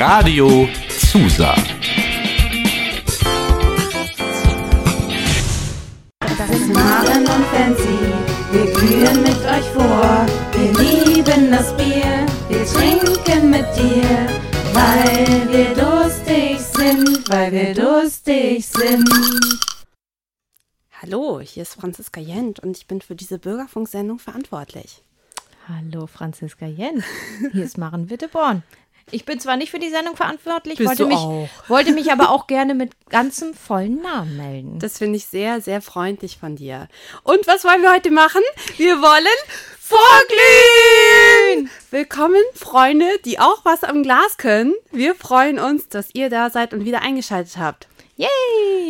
Radio Zusa. Das ist Maren und Fancy, wir glühen mit euch vor. Wir lieben das Bier, wir trinken mit dir, weil wir durstig sind, weil wir durstig sind. Hallo, hier ist Franziska Jent und ich bin für diese Bürgerfunksendung verantwortlich. Hallo Franziska Jent, hier ist Maren Witteborn. Ich bin zwar nicht für die Sendung verantwortlich, Bist wollte mich, auch. wollte mich aber auch gerne mit ganzem vollen Namen melden. Das finde ich sehr, sehr freundlich von dir. Und was wollen wir heute machen? Wir wollen vorglühen! Willkommen, Freunde, die auch was am Glas können. Wir freuen uns, dass ihr da seid und wieder eingeschaltet habt. Yay!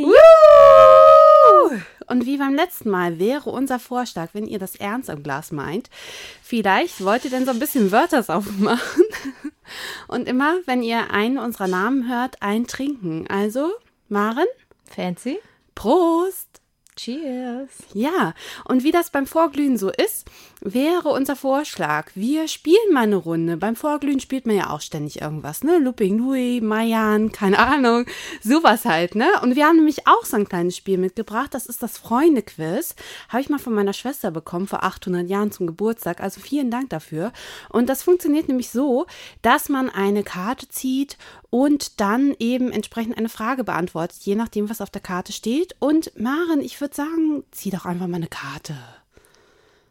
Woo! Und wie beim letzten Mal wäre unser Vorschlag, wenn ihr das ernst am Glas meint, vielleicht wollt ihr denn so ein bisschen Wörters aufmachen. Und immer, wenn ihr einen unserer Namen hört, ein trinken. Also, Maren, Fancy? Prost! Cheers! Ja, und wie das beim Vorglühen so ist, wäre unser Vorschlag, wir spielen mal eine Runde. Beim Vorglühen spielt man ja auch ständig irgendwas, ne? Looping Louis, Mayan, keine Ahnung, sowas halt, ne? Und wir haben nämlich auch so ein kleines Spiel mitgebracht, das ist das Freunde-Quiz. Habe ich mal von meiner Schwester bekommen vor 800 Jahren zum Geburtstag, also vielen Dank dafür. Und das funktioniert nämlich so, dass man eine Karte zieht und dann eben entsprechend eine Frage beantwortet, je nachdem, was auf der Karte steht. Und Maren, ich würde sagen, zieh doch einfach mal eine Karte.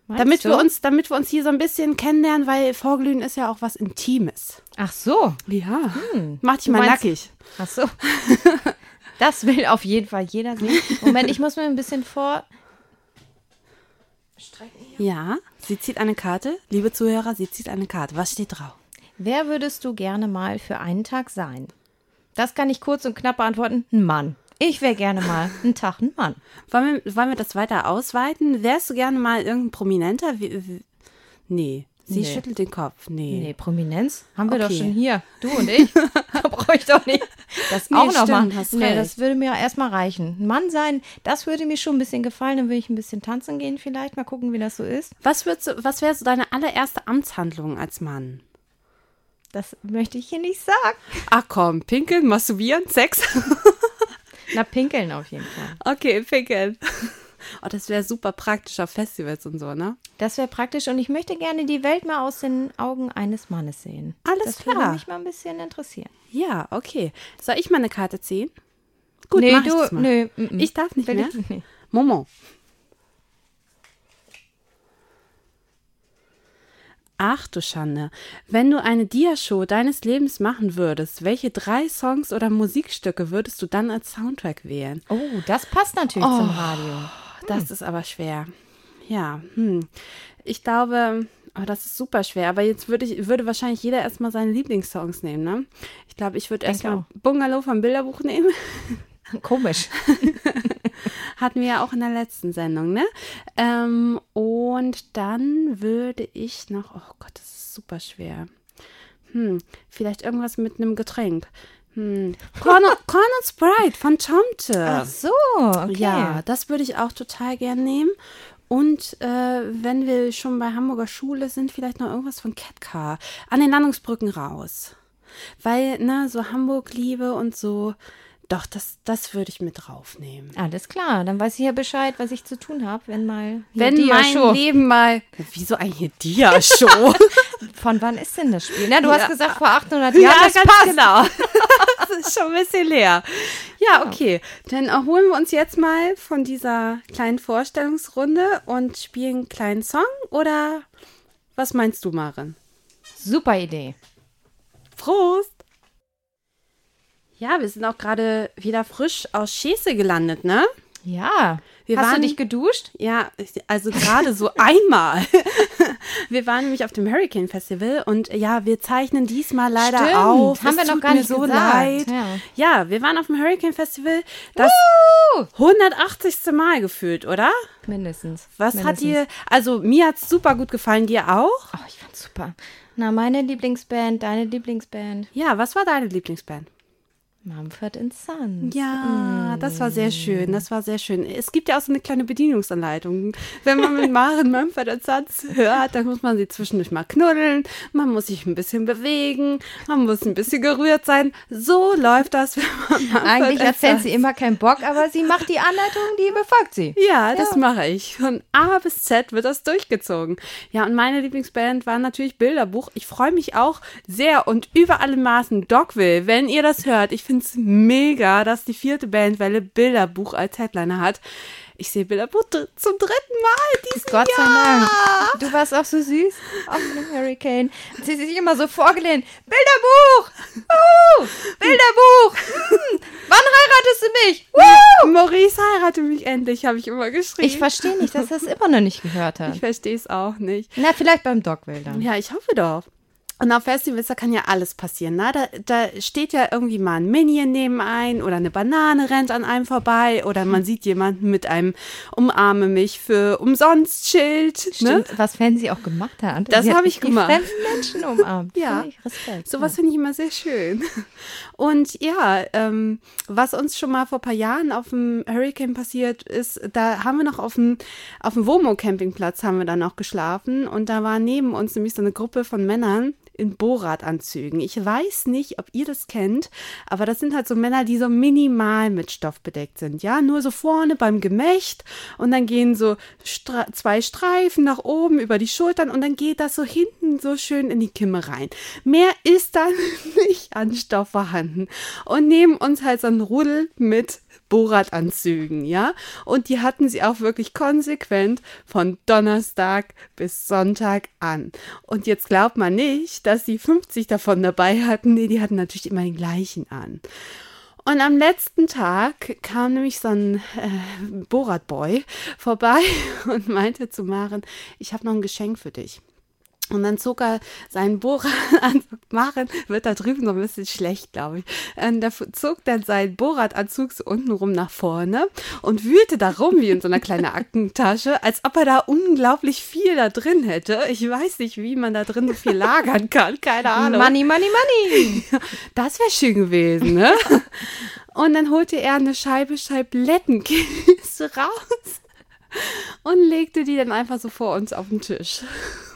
Meinst Damit du? wir, uns, damit wir uns hier so ein bisschen kennenlernen, weil Vorglühen ist ja auch was Intimes. Ach so. Ja. Mach dich Du mal meinst- nackig. Ach so. Das will auf jeden Fall jeder sehen. Moment, ich muss mir ein bisschen vor. Ja, sie zieht eine Karte. Liebe Zuhörer, sie zieht eine Karte. Was steht drauf? Wer würdest du gerne mal für einen Tag sein? Das kann ich kurz und knapp beantworten. Ein Mann. Ich wäre gerne mal einen Tag ein Mann. Wollen wir, wollen wir das weiter ausweiten? Wärst du gerne mal irgendein Prominenter? Wie, wie, nee, sie Nee. schüttelt den Kopf. Nee. Nee, Prominenz haben wir Okay. doch schon hier. Du und ich. da brauche ich doch nicht. Das Nee, auch noch stimmt, machen. hast Nee, recht. das würde mir erstmal reichen. Ein Mann sein, das würde mir schon ein bisschen gefallen. Dann würde ich ein bisschen tanzen gehen vielleicht. Mal gucken, wie das so ist. Was, würdest du, was wäre so deine allererste Amtshandlung als Mann? Das möchte ich hier nicht sagen. Ach komm, pinkeln, masturbieren, Sex? Na, pinkeln auf jeden Fall. okay, pinkeln. Oh, das wäre super praktisch auf Festivals und so, ne? Das wäre praktisch und ich möchte gerne die Welt mal aus den Augen eines Mannes sehen. Alles das klar. würde mich mal ein bisschen interessieren. Ja, okay. Soll ich mal eine Karte ziehen? Gut, nee, mach ich du, das mal. nö, mm, mm. Ich darf nicht Will mehr? ich- nee. Momo. Ach du Schande. Wenn du eine Diashow deines Lebens machen würdest, welche drei Songs oder Musikstücke würdest du dann als Soundtrack wählen? Oh, das passt natürlich zum Radio. Das ist aber schwer. Ja, hm. Ich glaube, oh, das ist super schwer. Aber jetzt würde ich, würde wahrscheinlich jeder erstmal seine Lieblingssongs nehmen, ne? Ich glaube, ich würde erstmal Bungalow vom Bilderbuch nehmen. Komisch. Hatten wir ja auch in der letzten Sendung, ne? Ähm, und dann würde ich noch, oh Gott, das ist super schwer. Hm, vielleicht irgendwas mit einem Getränk. Hm, Corn, Corn und Sprite von Tomte. Ach so, okay. Ja, das würde ich auch total gern nehmen. Und äh, wenn wir schon bei Hamburger Schule sind, vielleicht noch irgendwas von Catcar. An den Landungsbrücken raus. Weil, ne, so Hamburg-Liebe und so, doch, das, das würde ich mit draufnehmen. Alles klar, dann weiß ich ja Bescheid, was ich zu tun habe, wenn mal Wenn Dia mein Show. Leben mal. Wieso eigentlich Dia-Show? Von wann ist denn das Spiel? Na, du Ja. hast gesagt vor 800 Jahren, das ganz passt. genau. das ist schon ein bisschen leer. Ja, okay. Dann erholen wir uns jetzt mal von dieser kleinen Vorstellungsrunde und spielen einen kleinen Song. Oder was meinst du, Maren? Super Idee. Prost! Ja, wir sind auch gerade wieder frisch aus Schäse gelandet, ne? Ja. Wir hast waren- du dich geduscht? Ja, also gerade so einmal. Wir waren nämlich auf dem Hurricane Festival und ja, wir zeichnen diesmal leider Stimmt, auf. haben Es wir noch tut gar mir nicht so gesagt, leid. ja. Ja. wir waren auf dem Hurricane Festival das 180. Mal gefühlt, oder? Mindestens. Was Mindestens. hat dir, also mir hat's super gut gefallen, dir auch? Oh, ich fand's super. Na, meine Lieblingsband, deine Lieblingsband. Ja, was war deine Lieblingsband? Mumford Sons. Ja, das war sehr schön. Das war sehr schön. Es gibt ja auch so eine kleine Bedienungsanleitung. Wenn man mit Maren Mumford Sons hört, dann muss man sie zwischendurch mal knuddeln. Man muss sich ein bisschen bewegen. Man muss ein bisschen gerührt sein. So läuft das, wenn man Mumford Eigentlich erzählt sie immer keinen Bock, aber sie macht die Anleitung, die befolgt sie. Ja, das mache ich. Von A bis Z wird das durchgezogen. Ja, und meine Lieblingsband war natürlich Bilderbuch. Ich freue mich auch sehr und über alle Maßen Dogville, wenn ihr das hört. Ich finde es mega, dass die vierte Bandwelle Bilderbuch als Headliner hat. Ich sehe Bilderbuch zum dritten Mal diesen Gott sei Jahr. Dank. Du warst auch so süß auf dem Hurricane. Sie hat sich immer so vorgelehnt. Bilderbuch! Uh, Bilderbuch! Hm, wann heiratest du mich? Uh! Maurice heirate mich endlich, habe ich immer geschrieben. Ich verstehe nicht, dass er es immer noch nicht gehört hat. ich verstehe es auch nicht. Na, vielleicht beim Dogville dann. Ja, ich hoffe doch. Und auf Festivals, da kann ja alles passieren. Ne? Da, da steht ja irgendwie mal ein Minion neben ein oder eine Banane rennt an einem vorbei oder man sieht jemanden mit einem Umarme mich für umsonst Schild. Ne? Stimmt, was Fancy auch gemacht hat. Das Sie hat hab ich die gemacht. fremden Menschen umarmt. Ja. Respekt. Sowas finde ich immer sehr schön. Und ja, ähm, was uns schon mal vor ein paar Jahren auf dem Hurricane passiert ist, da haben wir noch auf dem, auf dem Womo-Campingplatz haben wir dann noch geschlafen und da war neben uns nämlich so eine Gruppe von Männern in Borat-Anzügen. Ich weiß nicht, ob ihr das kennt, aber das sind halt so Männer, die so minimal mit Stoff bedeckt sind. Ja, nur so vorne beim Gemächt und dann gehen so Stra zwei Streifen nach oben über die Schultern und dann geht das so hinten so schön in die Kimme rein. Mehr ist dann nicht an Stoff vorhanden. Und neben uns halt so ein Rudel mit Borat-Anzügen, ja. Und die hatten sie auch wirklich konsequent von Donnerstag bis Sonntag an. Und jetzt glaubt man nicht, dass die 50 davon dabei hatten. Nee, die hatten natürlich immer den gleichen an. Und am letzten Tag kam nämlich so ein äh, Borat-Boy vorbei und meinte zu Maren, ich habe noch ein Geschenk für dich. Und dann zog er seinen an. Maren wird da drüben so ein bisschen schlecht, glaube ich. Und da zog dann seinen Borat-Anzug so untenrum nach vorne und wühlte da rum wie in so einer kleinen Aktentasche, als ob er da unglaublich viel da drin hätte. Ich weiß nicht, wie man da drin so viel lagern kann. Keine Ahnung. Money, money, money. Das wäre schön gewesen, ne? Und dann holte er eine Scheibe Scheiblettenkäse raus und legte die dann einfach so vor uns auf den Tisch.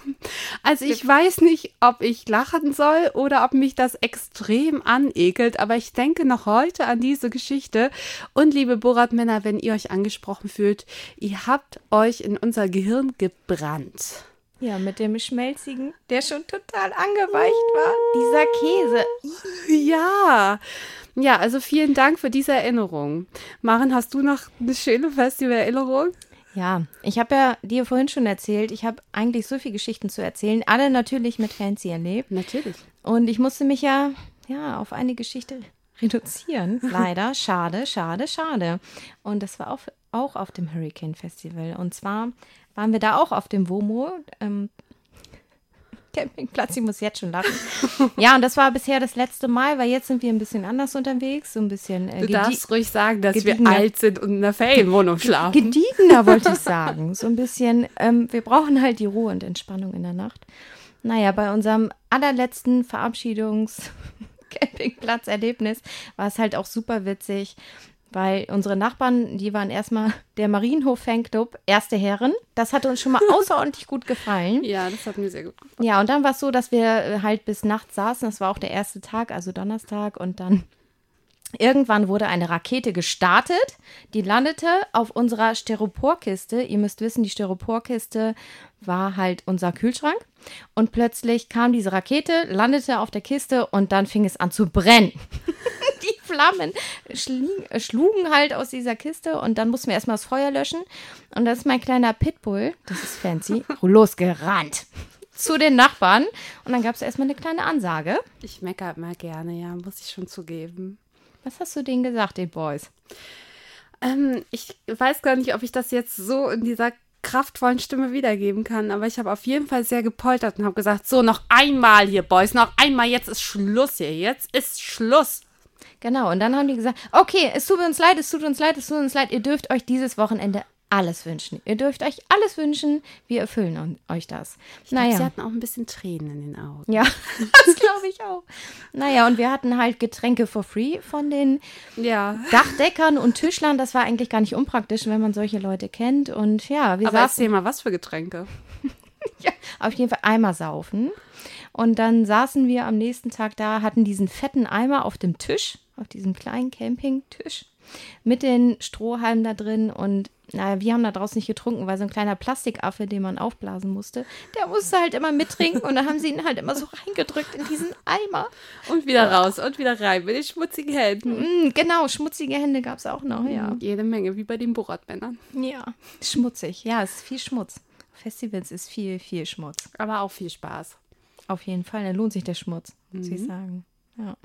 Also ich weiß nicht, ob ich lachen soll oder ob mich das extrem anekelt, aber ich denke noch heute an diese Geschichte. Und liebe Borat-Männer, wenn ihr euch angesprochen fühlt, ihr habt euch in unser Gehirn gebrannt. Ja, mit dem Schmelzigen, der schon total angeweicht war. Dieser Käse. Ja, ja, also vielen Dank für diese Erinnerung. Maren, hast du noch eine schöne Festival-Erinnerung? Ja, ich habe ja dir vorhin schon erzählt, ich habe eigentlich so viele Geschichten zu erzählen, alle natürlich mit Fancy erlebt. Natürlich. Und ich musste mich ja, ja auf eine Geschichte reduzieren. Leider. Schade, schade, schade. Und das war auch, auch auf dem Hurricane Festival. Und zwar waren wir da auch auf dem WOMO. Ähm, Campingplatz, ich muss jetzt schon lachen. Ja, und das war bisher das letzte Mal, weil jetzt sind wir ein bisschen anders unterwegs, so ein bisschen äh, Du darfst ruhig sagen, dass wir alt sind und in einer Ferienwohnung schlafen. gediegener, wollte ich sagen. So ein bisschen, ähm, wir brauchen halt die Ruhe und Entspannung in der Nacht. Naja, bei unserem allerletzten Verabschiedungs-Campingplatz-Erlebnis war es halt auch super witzig, weil unsere Nachbarn, die waren erstmal der Marienhof Fanclub, erste Herren. Das hat uns schon mal außerordentlich gut gefallen. Ja, das hat mir sehr gut gefallen. Ja, und dann war es so, dass wir äh, halt bis nachts saßen. Das war auch der erste Tag, also Donnerstag. Und dann irgendwann wurde eine Rakete gestartet. Die landete auf unserer Styroporkiste. Ihr müsst wissen, die Styroporkiste war halt unser Kühlschrank. Und plötzlich kam diese Rakete, landete auf der Kiste und dann fing es an zu brennen. Flammen äh, schlugen halt aus dieser Kiste und dann mussten wir erstmal das Feuer löschen. Und das ist mein kleiner Pitbull, das ist fancy, losgerannt zu den Nachbarn. Und dann gab es erstmal eine kleine Ansage. Ich meckere immer gerne, ja, muss ich schon zugeben. Was hast du denen gesagt, den Boys? Ähm, ich weiß gar nicht, ob ich das jetzt so in dieser kraftvollen Stimme wiedergeben kann, aber ich habe auf jeden Fall sehr gepoltert und habe gesagt, so noch einmal hier, Boys, noch einmal, jetzt ist Schluss hier, jetzt ist Schluss. Genau, und dann haben die gesagt, okay, es tut uns leid, es tut uns leid, es tut uns leid, ihr dürft euch dieses Wochenende alles wünschen. Ihr dürft euch alles wünschen. Wir erfüllen euch das. Ich glaub, naja. Sie hatten auch ein bisschen Tränen in den Augen. Ja, das glaube ich auch. Naja, und wir hatten halt Getränke for free von den Ja. Dachdeckern und Tischlern. Das war eigentlich gar nicht unpraktisch, wenn man solche Leute kennt. Und ja, wir Aber saßen erzähl mal, was für Getränke? ja, auf jeden Fall Eimer saufen. Und dann saßen wir am nächsten Tag da, hatten diesen fetten Eimer auf dem Tisch, auf diesem kleinen Campingtisch, mit den Strohhalmen da drin. Und naja, wir haben da draußen nicht getrunken, weil so ein kleiner Plastikaffe, den man aufblasen musste, der musste halt immer mittrinken. Und dann haben sie ihn halt immer so reingedrückt in diesen Eimer. Und wieder raus und wieder rein mit den schmutzigen Händen. Mm, genau, schmutzige Hände gab es auch noch, ja. Jede Menge, wie bei den Borat-Männern. Ja, schmutzig. Ja, es ist viel Schmutz. Festivals ist viel, viel Schmutz. Aber auch viel Spaß. Auf jeden Fall, da lohnt sich der Schmutz, muss ich sagen. Ja.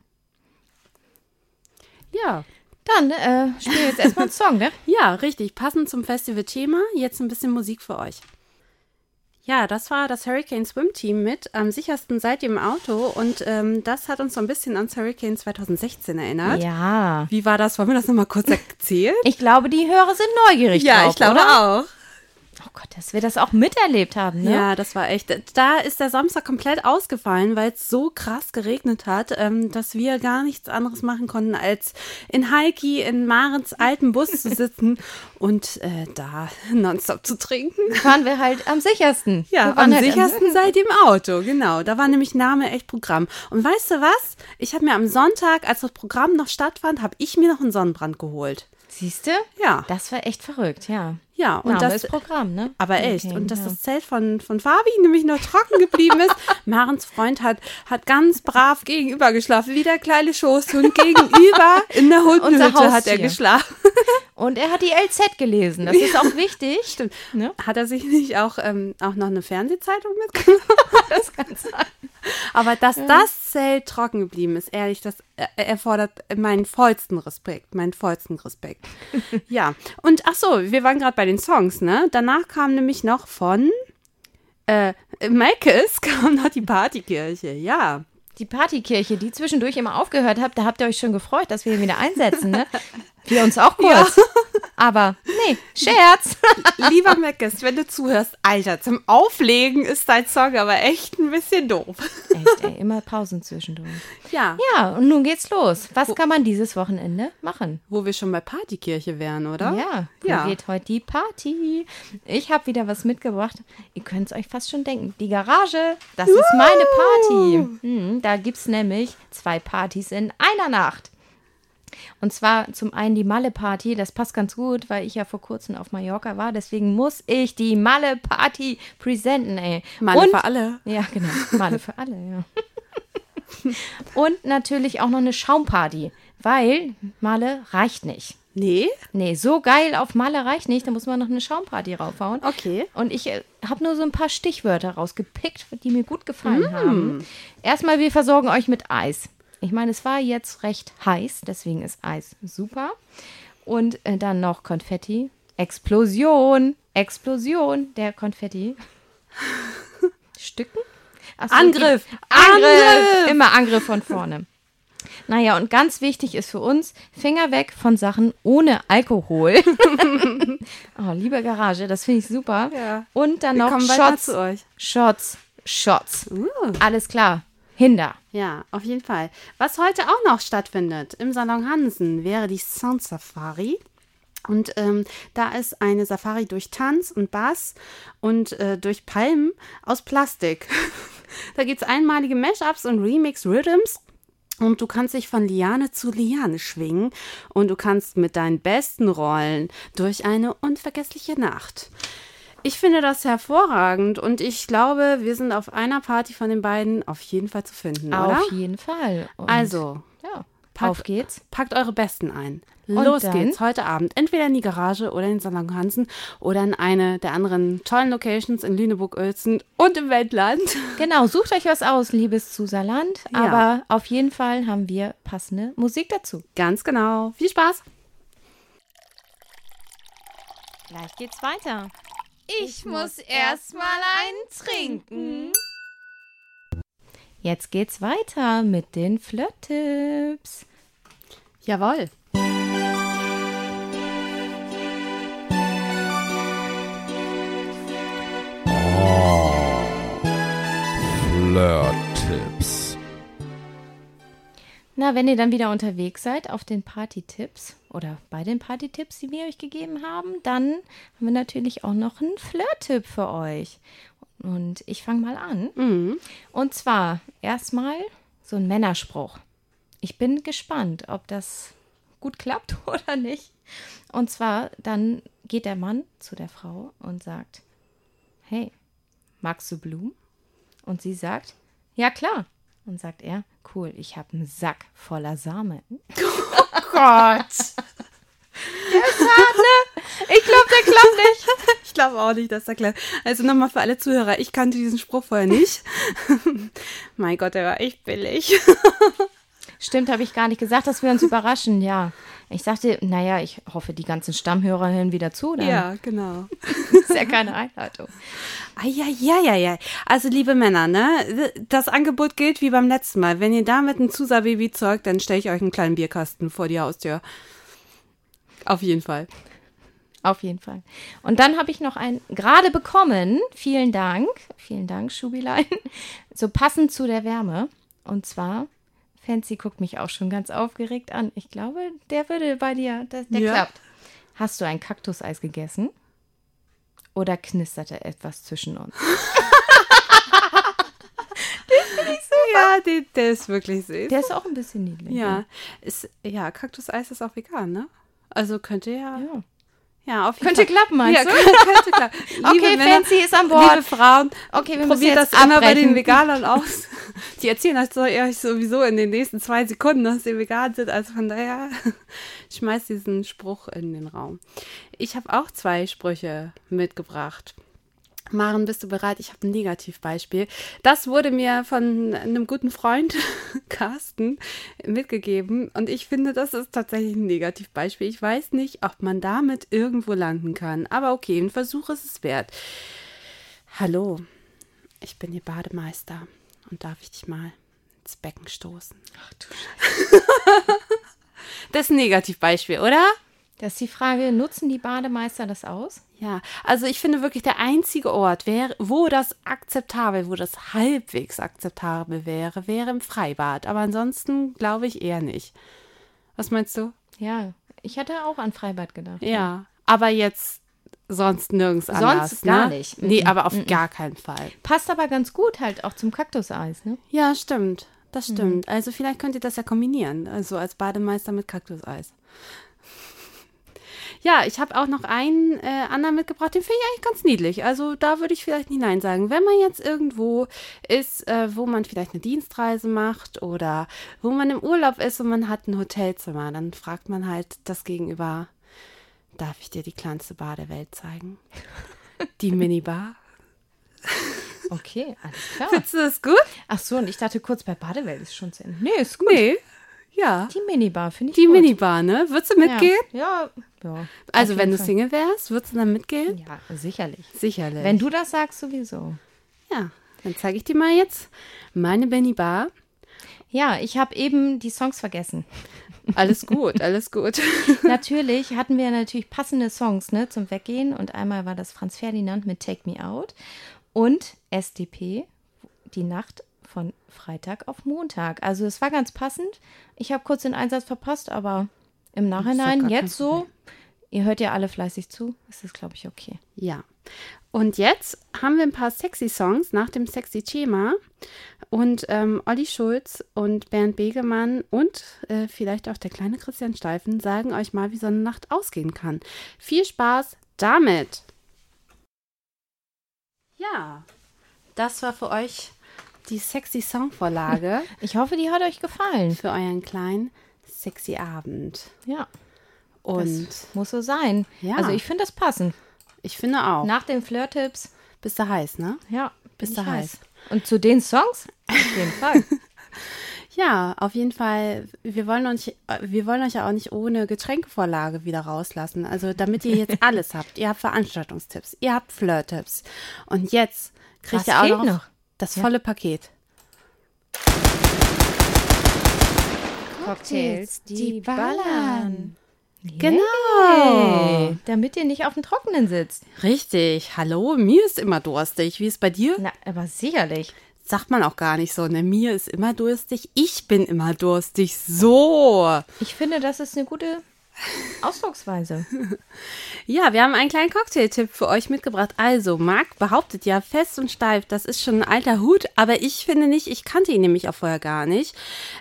Ja. Dann äh, spielen wir jetzt erstmal einen Song, ne? Ja, richtig. Passend zum Festival-Thema. Jetzt ein bisschen Musik für euch. Ja, das war das Hurricane Swim Team mit am sichersten seid ihr im Auto und ähm, das hat uns so ein bisschen ans Hurricane 2016 erinnert. Ja. Wie war das? Wollen wir das nochmal kurz erzählen? Ich glaube, die Hörer sind neugierig ja, drauf, ich glaube oder? auch. Oh Gott, dass wir das auch miterlebt haben, ne? Ja, das war echt. Da ist der Samstag komplett ausgefallen, weil es so krass geregnet hat, ähm, dass wir gar nichts anderes machen konnten, als in Heiki in Marens alten Bus zu sitzen und äh, da nonstop zu trinken. Waren wir halt am sichersten. Ja, am halt sichersten seid ihr im Auto, genau. Da war nämlich Name echt Programm. Und weißt du was? Ich habe mir am Sonntag, als das Programm noch stattfand, habe ich mir noch einen Sonnenbrand geholt. Siehst du? Ja. Das war echt verrückt, ja. Ja, und Name das ist Programm, ne? Aber echt. Okay, und dass ja. das Zelt von, von Fabi nämlich noch trocken geblieben ist. Marens Freund hat, hat ganz brav gegenüber geschlafen, wie der kleine Schoßhund gegenüber in der Hundenhütte hat er geschlafen. Und er hat die LZ gelesen. Das ist auch wichtig. Stimmt. Ne? Hat er sich nicht auch, ähm, auch noch eine Fernsehzeitung mitgenommen? Das kann sein. Aber dass das Zelt trocken geblieben ist, ehrlich, das äh, erfordert meinen vollsten Respekt, meinen vollsten Respekt. ja, und ach so, wir waren gerade bei den Songs, ne? Danach kam nämlich noch von äh, Mackes kam noch die Partykirche, ja. Die Partykirche, die zwischendurch immer aufgehört hat, da habt ihr euch schon gefreut, dass wir ihn wieder einsetzen, ne? Wir uns auch kurz. Aber nee, Scherz. Lieber Mackes, wenn du zuhörst, Alter, zum Auflegen ist dein Song aber echt ein bisschen doof. Echt, ey, immer Pausen zwischendurch. Ja, Ja, und nun geht's los. Was kann man dieses Wochenende machen? wo wir schon bei Partykirche wären, oder? Ja, wo Ja. geht heute die Party? Ich habe wieder was mitgebracht. Ihr könnt es euch fast schon denken. Die Garage, das ist meine Party. Hm, da gibt es nämlich zwei Partys in einer Nacht. Und zwar zum einen die Malle-Party, das passt ganz gut, weil ich ja vor kurzem auf Mallorca war. Deswegen muss ich die Malle-Party präsenten, ey. Malle Und für alle. ja, genau. Male für alle, ja. Und natürlich auch noch eine Schaumparty, weil Male reicht nicht. Nee? Nee, so geil auf Male reicht nicht, da muss man noch eine Schaumparty raufhauen. Okay. Und ich äh, habe nur so ein paar Stichwörter rausgepickt, die mir gut gefallen haben. Erstmal, wir versorgen euch mit Eis. Ich meine, es war jetzt recht heiß, deswegen ist Eis super. Und äh, dann noch Konfetti. Explosion. Explosion der Konfetti. Stücken? So, Angriff. Angriff! Angriff! Immer Angriff von vorne. Naja, und ganz wichtig ist für uns, Finger weg von Sachen ohne Alkohol. oh, liebe Garage, das finde ich super. Ja. Und dann Wir noch Shots. zu euch. Shots, Shots. Uh. Alles klar. Hinder. Ja, auf jeden Fall. Was heute auch noch stattfindet im Salon Hansen wäre die Sound Safari. Und ähm, da ist eine Safari durch Tanz und Bass und äh, durch Palmen aus Plastik. da gibt es einmalige Mashups und Remix-Rhythms. Und du kannst dich von Liane zu Liane schwingen und du kannst mit deinen besten Rollen durch eine unvergessliche Nacht. Ich finde das hervorragend und ich glaube, wir sind auf einer Party von den beiden auf jeden Fall zu finden, oder? Auf jeden Fall. Und Also, ja, Pack- auf geht's. packt eure Besten ein. Und Los dann? geht's heute Abend. Entweder in die Garage oder in den Salon Hansen oder in eine der anderen tollen Locations in Lüneburg-Uelzen und im Wendland. Genau, sucht euch was aus, liebes Zuserland. Ja. Aber auf jeden Fall haben wir passende Musik dazu. Ganz genau. Viel Spaß. Gleich geht's weiter. Ich muss erstmal einen trinken. Jetzt geht's weiter mit den Flirt-Tipps. Jawohl. Na, wenn ihr dann wieder unterwegs seid auf den Party-Tipps oder bei den Party-Tipps, die wir euch gegeben haben, dann haben wir natürlich auch noch einen Flirt-Tipp für euch. Und ich fange mal an. Mhm. Und zwar erstmal so ein Männerspruch. Ich bin gespannt, ob das gut klappt oder nicht. Und zwar, dann geht der Mann zu der Frau und sagt, hey, magst du Blumen? Und sie sagt, ja klar. Und sagt er, cool, ich habe einen Sack voller Samen. Gott. Ich glaube, der klappt nicht. Ich glaube auch nicht, dass der klappt. Also nochmal für alle Zuhörer, ich kannte diesen Spruch vorher nicht. mein Gott, der war echt billig. Stimmt, habe ich gar nicht gesagt, dass wir uns überraschen, ja. Ich sagte, naja, ich hoffe, die ganzen Stammhörer hören wieder zu. Dann Ja, genau. ist ja keine Einleitung. Eieieiei. Also, liebe Männer, ne? Das Angebot gilt wie beim letzten Mal. Wenn ihr damit ein Zusa-Baby zeugt, dann stelle ich euch einen kleinen Bierkasten vor die Haustür. Auf jeden Fall. Auf jeden Fall. Und dann habe ich noch einen gerade bekommen. Vielen Dank. Vielen Dank, Schubilein. So passend zu der Wärme. Und zwar, Fancy guckt mich auch schon ganz aufgeregt an. Ich glaube, der würde bei dir, der, der Ja. klappt. Hast du ein Kaktuseis gegessen? Oder knisterte etwas zwischen uns? Ja, der, der ist wirklich süß. Der ist auch ein bisschen niedlich. ja, ist, ja, Kaktuseis ist auch vegan, ne? Also könnte ja. Ja. Ja, auf jeden Könnte Fall. klappen, meinst ja, du? könnte, könnte klappen. Okay, Fancy ist an Bord. Liebe Frauen, Okay, wir müssen probiert das immer bei den Veganern aus. Die erzählen euch so- euch sowieso in den nächsten zwei Sekunden, dass sie vegan sind. Also von daher, schmeiß diesen Spruch in den Raum. Ich habe auch zwei Sprüche mitgebracht. Maren, bist du bereit? Ich habe ein Negativbeispiel. Das wurde mir von einem guten Freund, Carsten, mitgegeben. Und ich finde, das ist tatsächlich ein Negativbeispiel. Ich weiß nicht, ob man damit irgendwo landen kann. Aber okay, ein Versuch ist es wert. Hallo, ich bin Ihr Bademeister. Und darf ich dich mal ins Becken stoßen? Ach du Scheiße. das ist ein Negativbeispiel, oder? Das ist die Frage, nutzen die Bademeister das aus? Ja, also ich finde wirklich der einzige Ort, wär, wo das akzeptabel, wo das halbwegs akzeptabel wäre, wäre im Freibad. Aber ansonsten glaube ich eher nicht. Was meinst du? Ja, ich hatte auch an Freibad gedacht. Ja, aber jetzt sonst nirgends Sonst anders. gar ne? nicht. Nee, Mhm. aber auf gar keinen Fall. Passt aber ganz gut halt auch zum Kaktuseis, ne? Ja, stimmt. Das stimmt. Also vielleicht könnt ihr das ja kombinieren. Also als Bademeister mit Kaktuseis. Ja, ich habe auch noch einen äh, anderen mitgebracht, den finde ich eigentlich ganz niedlich. Also da würde ich vielleicht nicht Nein sagen. Wenn man jetzt irgendwo ist, äh, wo man vielleicht eine Dienstreise macht oder wo man im Urlaub ist und man hat ein Hotelzimmer, dann fragt man halt das Gegenüber, darf ich dir die kleinste Bar der Welt zeigen? Die Minibar. Okay, alles klar. Findest du das gut? Ach so, und ich dachte kurz, bei Badewelt ist schon zu Ende. Nee, ist gut. Nee. Ja. Die Minibar finde ich Die gut. Minibar, ne? Würdest du mitgehen? Ja, ja. ja Also wenn du Fall. Single wärst, würdest du dann mitgehen? Ja, sicherlich. Sicherlich. Wenn du das sagst, sowieso. ja, dann zeige ich dir mal jetzt meine Benny Bar. Ja, ich habe eben die Songs vergessen. Alles gut, alles gut. natürlich hatten wir natürlich passende Songs ne, zum Weggehen. Und einmal war das Franz Ferdinand mit Take Me Out und SDP, die Nacht von Freitag auf Montag. Also es war ganz passend. Ich habe kurz den Einsatz verpasst, aber im Nachhinein, jetzt so, ihr hört ja alle fleißig zu, ist das, glaube ich, okay. Ja. Und jetzt haben wir ein paar sexy Songs nach dem sexy Thema. Und ähm, Olli Schulz und Bernd Begemann und äh, vielleicht auch der kleine Christian Steifen sagen euch mal, wie so eine Nacht ausgehen kann. Viel Spaß damit! Ja, das war für euch die sexy Songvorlage Ich hoffe, die hat euch gefallen. für euren kleinen sexy Abend. Ja, Und das muss so sein. Ja. Also ich finde das passend. ich finde auch, Nach den Flirt-Tipps, bist du heiß, ne? ja, Bist du ich heiß? Und zu den Songs? Auf jeden Fall. Ja, auf jeden Fall. Wir wollen euch, wir wollen euch ja auch nicht ohne Getränkevorlage wieder rauslassen. Also damit ihr jetzt alles habt. Ihr habt Veranstaltungstipps, ihr habt Flirt-Tipps. Und jetzt kriegt Was ihr auch noch, noch? Das volle Paket. Cocktails, die ballern. Genau. Hey, damit ihr nicht auf dem Trockenen sitzt. Richtig. Hallo, mir ist immer durstig. Wie ist bei dir? Na, aber sicherlich. sagt man auch gar nicht so. Ne? Mir ist immer durstig, ich bin immer durstig. So. Ich finde, das ist eine gute Ausdrucksweise. Ja, wir haben einen kleinen Cocktailtipp für euch mitgebracht. Also, Marc behauptet ja fest und steif, das ist schon ein alter Hut, aber ich finde nicht, ich kannte ihn nämlich auch vorher gar nicht.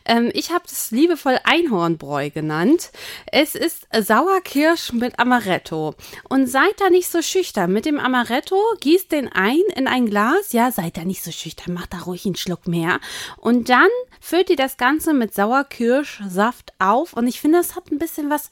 Ähm, ich habe es liebevoll Einhornbräu genannt. Es ist Sauerkirsch mit Amaretto. Und seid da nicht so schüchtern. Mit dem Amaretto gießt den ein in ein Glas. Ja, seid da nicht so schüchtern, macht da ruhig einen Schluck mehr. Und dann füllt ihr das Ganze mit Sauerkirschsaft auf. Und ich finde, es hat ein bisschen was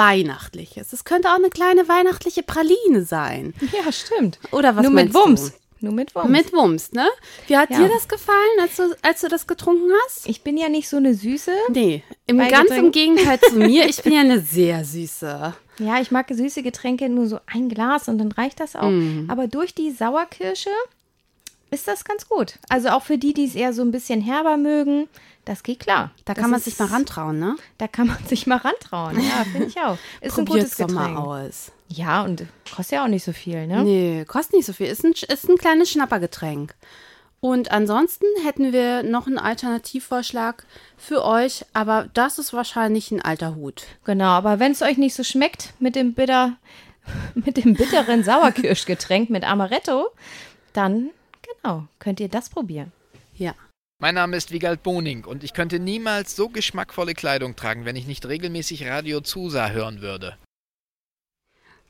Weihnachtliches. Es könnte auch eine kleine weihnachtliche Praline sein. Ja, stimmt. Oder was Nur mit meinst du? Wumms. Nur mit Wumms. Mit Wumms, ne? Wie hat Ja. dir das gefallen, als du, als du das getrunken hast? ich bin ja nicht so eine Süße. Nee, im ganz im? Gegenteil zu mir. Ich bin ja eine sehr süße. Ja, ich mag süße Getränke nur so ein Glas und dann reicht das auch. Mhm. Aber durch die Sauerkirsche ist das ganz gut. Also auch für die, die es eher so ein bisschen herber mögen, das geht klar. Da Das kann man ist- sich mal rantrauen, ne? Da kann man sich mal rantrauen. Ja, finde ich auch. Ist ein gutes doch mal Getränk. aus. Ja, und kostet ja auch nicht so viel, ne? Nee, kostet nicht so viel. Ist ein, ist ein kleines Schnappergetränk. Und ansonsten hätten wir noch einen Alternativvorschlag für euch, aber das ist wahrscheinlich ein alter Hut. Genau, aber wenn es euch nicht so schmeckt mit dem bitter, mit dem bitteren Sauerkirschgetränk mit Amaretto, dann genau, könnt ihr das probieren. Ja. Mein Name ist Wigald Boning und ich könnte niemals so geschmackvolle Kleidung tragen, wenn ich nicht regelmäßig Radio Zusa hören würde.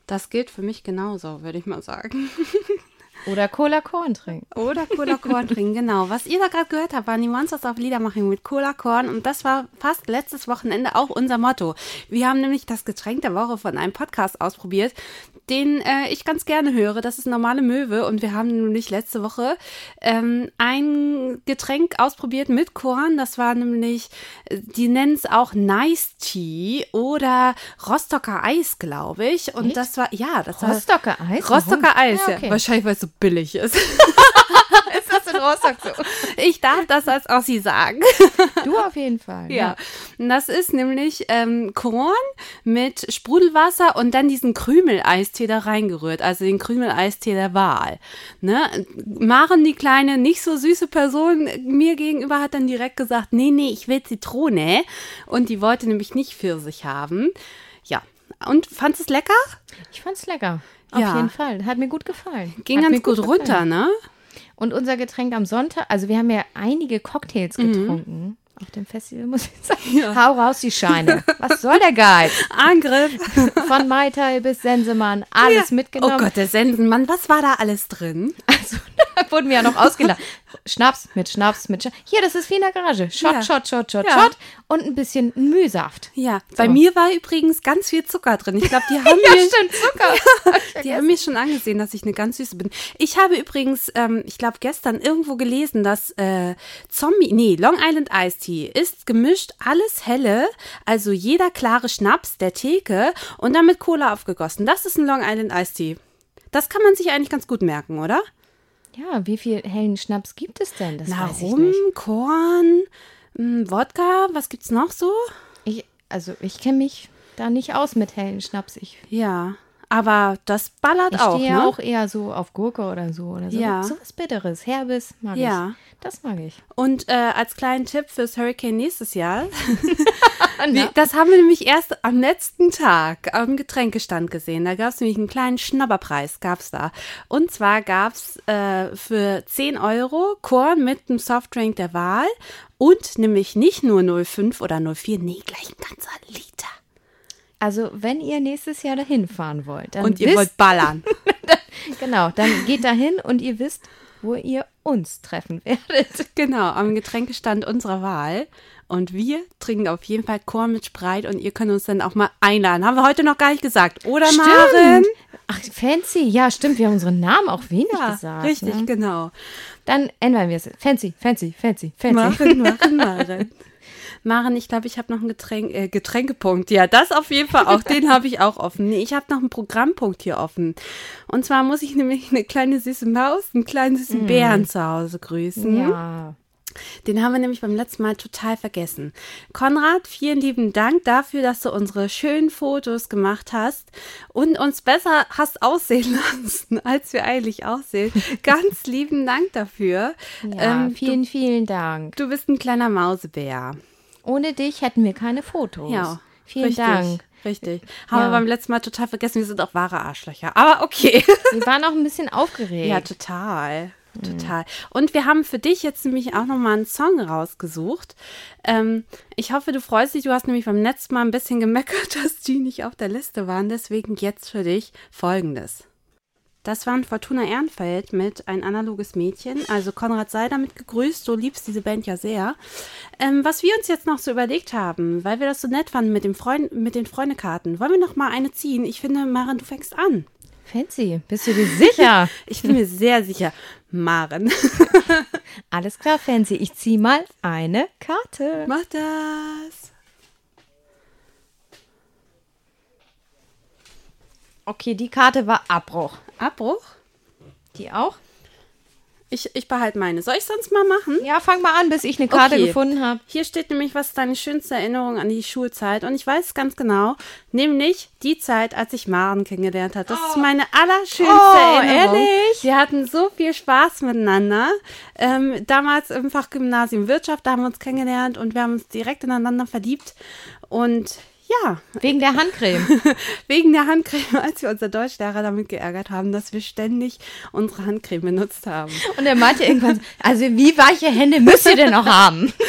Das gilt für mich genauso, würde ich mal sagen. Oder Cola Korn trinken. Oder Cola Korn trinken, genau. Was ihr da gerade gehört habt, waren die Monsters of Liedermaching mit Cola Korn und das war fast letztes Wochenende auch unser Motto. Wir haben nämlich das Getränk der Woche von einem Podcast ausprobiert, den äh, ich ganz gerne höre. Das ist normale Möwe und wir haben nämlich letzte Woche ähm, ein Getränk ausprobiert mit Korn. Das war nämlich, äh, die nennen es auch Nice Tea oder Rostocker Eis, glaube ich. Und Echt? das war, ja, das war Rostocker Eis? Rostocker? Eis, Ja, ja. okay. Wahrscheinlich, weil es so billig ist. Ist das in Rostock so? Ich darf das als Ossi sagen. Du auf jeden Fall. Ja. Und Das ist nämlich ähm, Korn mit Sprudelwasser und dann diesen Krümeleistee da reingerührt. Also den Krümeleistee der Wahl. Ne? Maren, die kleine, nicht so süße Person mir gegenüber, hat dann direkt gesagt, nee, nee, ich will Zitrone. Und die wollte nämlich nicht Pfirsich haben. Ja. Und fandest es lecker? Ich fand's lecker. Auf Ja. jeden Fall. Hat mir gut gefallen. Ging Hat ganz gut, gefallen. runter, ne? Und unser Getränk am Sonntag, also wir haben ja einige Cocktails getrunken. Auf dem Festival muss ich sagen. Hau raus die Scheine. Was soll der Geiz? Angriff. Von Mai Tai bis Sensemann, alles mitgenommen. Oh Gott, der Sensenmann, was war da alles drin? Also, wurden wir ja noch ausgelacht. Schnaps mit Schnaps mit Schnaps. Hier, das ist wie in der Garage. Shot, Ja. Shot, Shot, Shot, Ja. Shot. Und ein bisschen Mühsaft. Ja, bei mir war übrigens ganz viel Zucker drin. Ich glaube, die haben Ja, mir stimmt, Zucker. Die haben mir schon angesehen, dass ich eine ganz süße bin. Ich habe übrigens, ähm, ich glaube, gestern irgendwo gelesen, dass äh, Zombie, nee, Long Island Iced Tea ist gemischt alles helle, also jeder klare Schnaps der Theke und dann mit Cola aufgegossen. Das ist ein Long Island Iced Tea. Das kann man sich eigentlich ganz gut merken, oder? Ja, wie viel hellen Schnaps gibt es denn? Das Na, weiß ich Rum, nicht. Korn, mh, Wodka, was gibt's noch so? Ich, also, ich kenne mich da nicht aus mit hellen Schnaps. Ich, Ja, aber das ballert ich auch, stehe ne? auch eher so auf Gurke oder so. Oder so. Ja. So was Bitteres, Herbes mag Ja. ich. Das mag ich. Und äh, als kleinen Tipp fürs Hurricane nächstes Jahr, das haben wir nämlich erst am letzten Tag am Getränkestand gesehen. Da gab es nämlich einen kleinen Schnabberpreis, gab's da. Und zwar gab's äh, für 10 Euro Korn mit einem Softdrink der Wahl und nämlich nicht nur 0,5 oder 0,4, nee, gleich ein ganzer Liter. Also, wenn ihr nächstes Jahr dahin fahren wollt, dann Und ihr wisst, wollt ballern. genau, dann geht dahin und ihr wisst, wo ihr uns treffen werdet. genau, am Getränkestand unserer Wahl. Und wir trinken auf jeden Fall Korn mit Spreit und ihr könnt uns dann auch mal einladen. Haben wir heute noch gar nicht gesagt, oder Maren? Ach, fancy. Ja, stimmt. Wir haben unseren Namen auch wenig Ja, gesagt. richtig, Ne? genau. Dann ändern wir es. Fancy, fancy, fancy, fancy. Maren, Maren, Maren. Maren, ich glaube, ich habe noch einen Getränk, äh, Getränkepunkt. Ja, das auf jeden Fall auch. Den habe ich auch offen. Nee, ich habe noch einen Programmpunkt hier offen. Und zwar muss ich nämlich eine kleine süße Maus, einen kleinen süßen Bären zu Hause grüßen. Ja. Den haben wir nämlich beim letzten Mal total vergessen. Konrad, vielen lieben Dank dafür, dass du unsere schönen Fotos gemacht hast und uns besser hast aussehen lassen, als wir eigentlich aussehen. Ganz lieben Dank dafür. Ja, Ähm, vielen, vielen Dank. Du bist ein kleiner Mausebär. Ohne dich hätten wir keine Fotos. Ja. Vielen richtig, Dank. Richtig. Haben Ja. wir beim letzten Mal total vergessen. Wir sind auch wahre Arschlöcher. Aber okay. Wir waren auch ein bisschen aufgeregt. Ja, total. Total. Und wir haben für dich jetzt nämlich auch nochmal einen Song rausgesucht. Ähm, ich hoffe, du freust dich. Du hast nämlich beim letzten Mal ein bisschen gemeckert, dass die nicht auf der Liste waren. Deswegen jetzt für dich folgendes. Das waren Fortuna Ehrenfeld mit Ein analoges Mädchen. Also Konrad sei damit gegrüßt. Du liebst diese Band ja sehr. Ähm, was wir uns jetzt noch so überlegt haben, weil wir das so nett fanden mit, dem Freund, mit den Freundekarten, wollen wir noch mal eine ziehen? Ich finde, Maren, du fängst an. Fancy. Bist du dir sicher? Ich bin mir sehr sicher. Maren. Alles klar, Fancy. Ich zieh mal eine Karte. Mach das. Okay, die Karte war Abbruch. Abbruch? Die auch? Ich, ich behalte meine. Soll ich sonst mal machen? Ja, fang mal an, bis ich eine Karte Okay. gefunden habe. Hier steht nämlich, was ist deine schönste Erinnerung an die Schulzeit? Und ich weiß es ganz genau, nämlich die Zeit, als ich Maren kennengelernt habe. Das ist meine allerschönste Oh, Erinnerung. ehrlich? Wir hatten so viel Spaß miteinander. Ähm, damals im Fachgymnasium Wirtschaft, da haben wir uns kennengelernt und wir haben uns direkt ineinander verliebt. Und ja, Wegen der Handcreme. wegen der Handcreme, als wir unser Deutschlehrer damit geärgert haben, dass wir ständig unsere Handcreme benutzt haben. Und er meinte irgendwann, so, also wie weiche Hände müsst ihr denn noch haben?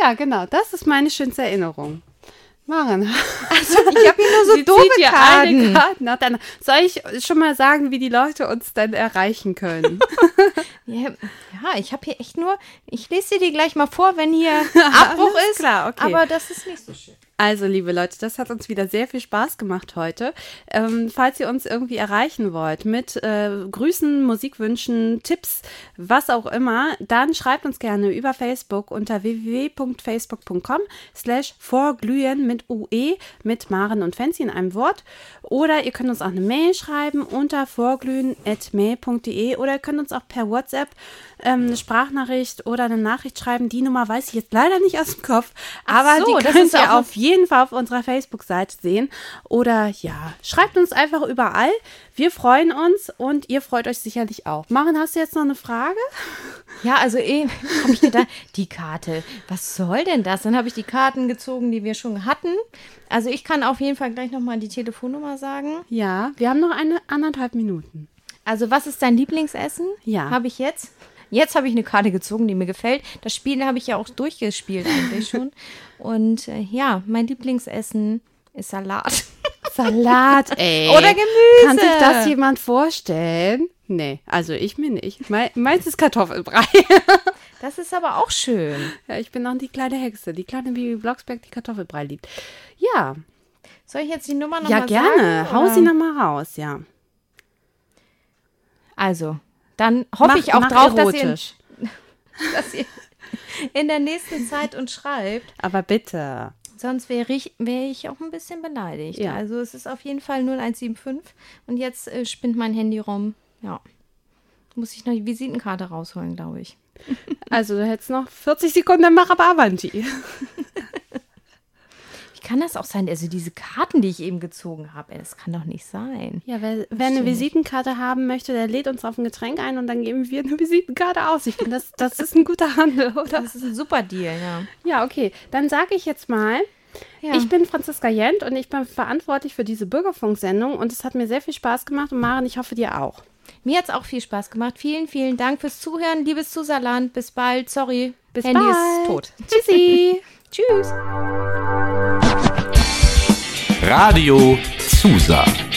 Ja, genau, das ist meine schönste Erinnerung. Maren, Also, ich habe hier nur so Sie doofe zieht Karten. Karte nach. Soll ich schon mal sagen, wie die Leute uns dann erreichen können? Ja, ich habe hier echt nur, ich lese dir die gleich mal vor, wenn hier Abbruch ist. klar, okay. Aber das ist nicht so schön. Also, liebe Leute, das hat uns wieder sehr viel Spaß gemacht heute. Ähm, falls ihr uns irgendwie erreichen wollt mit äh, Grüßen, Musikwünschen, Tipps, was auch immer, dann schreibt uns gerne über Facebook unter www.facebook.com slash vorglühen mit UE mit Maren und Fancy in einem Wort. Oder ihr könnt uns auch eine Mail schreiben unter vorglühen.mail.de oder ihr könnt uns auch per WhatsApp ähm, eine Sprachnachricht oder eine Nachricht schreiben. Die Nummer weiß ich jetzt leider nicht aus dem Kopf, aber so, die könnt ihr auf jeden Fall auf unserer Facebook-Seite sehen. Oder ja, schreibt uns einfach überall. Wir freuen uns und ihr freut euch sicherlich auch. Maren, hast du jetzt noch eine Frage? Ja, also eh, habe ich gedacht, die Karte, was soll denn das? Dann habe ich die Karten gezogen, die wir schon hatten. Also ich kann auf jeden Fall gleich nochmal die Telefonnummer sagen. Ja, wir haben noch eine anderthalb Minuten. Also was ist dein Lieblingsessen? Ja. Habe ich jetzt. Jetzt habe ich eine Karte gezogen, die mir gefällt. Das Spiel habe ich ja auch durchgespielt eigentlich schon. Und äh, ja, mein Lieblingsessen ist Salat. Salat, ey. Oder Gemüse. Kann sich das jemand vorstellen? Nee, also ich mir nicht. Me meins ist Kartoffelbrei. Das ist aber auch schön. ja, ich bin noch die kleine Hexe, die kleine Bibi Blocksberg, die Kartoffelbrei liebt. Ja, Soll ich jetzt die Nummer noch ja mal gerne. sagen? Hau sie noch mal raus, ja. Also, dann hoffe Mach- ich auch drauf, dass ihr, dass ihr in der nächsten Zeit uns schreibt. Aber bitte. Sonst wäre ich, wär ich auch ein bisschen beleidigt. Ja. Also es ist auf jeden Fall 0175 und jetzt äh, spinnt mein Handy rum. Ja. Muss ich noch die Visitenkarte rausholen, glaube ich. Also du hättest noch 40 Sekunden, dann mach aber Avanti. Kann das auch sein? Also diese Karten, die ich eben gezogen habe, ey, das kann doch nicht sein. Ja, wer, wer eine Visitenkarte haben möchte, der lädt uns auf ein Getränk ein und dann geben wir eine Visitenkarte aus. Ich finde, das, das ist ein guter Handel, oder? Das ist ein super Deal, ja. Ja, okay. Dann sage ich jetzt mal, Ja. ich bin Franziska Jent und ich bin verantwortlich für diese Bürgerfunksendung und es hat mir sehr viel Spaß gemacht und Maren, ich hoffe dir auch. Mir hat es auch viel Spaß gemacht. Vielen, vielen Dank fürs Zuhören. Liebes Zusaland, bis bald. Sorry, Bis Handy bald. ist tot. Tschüssi. Tschüss. Radio Zusa.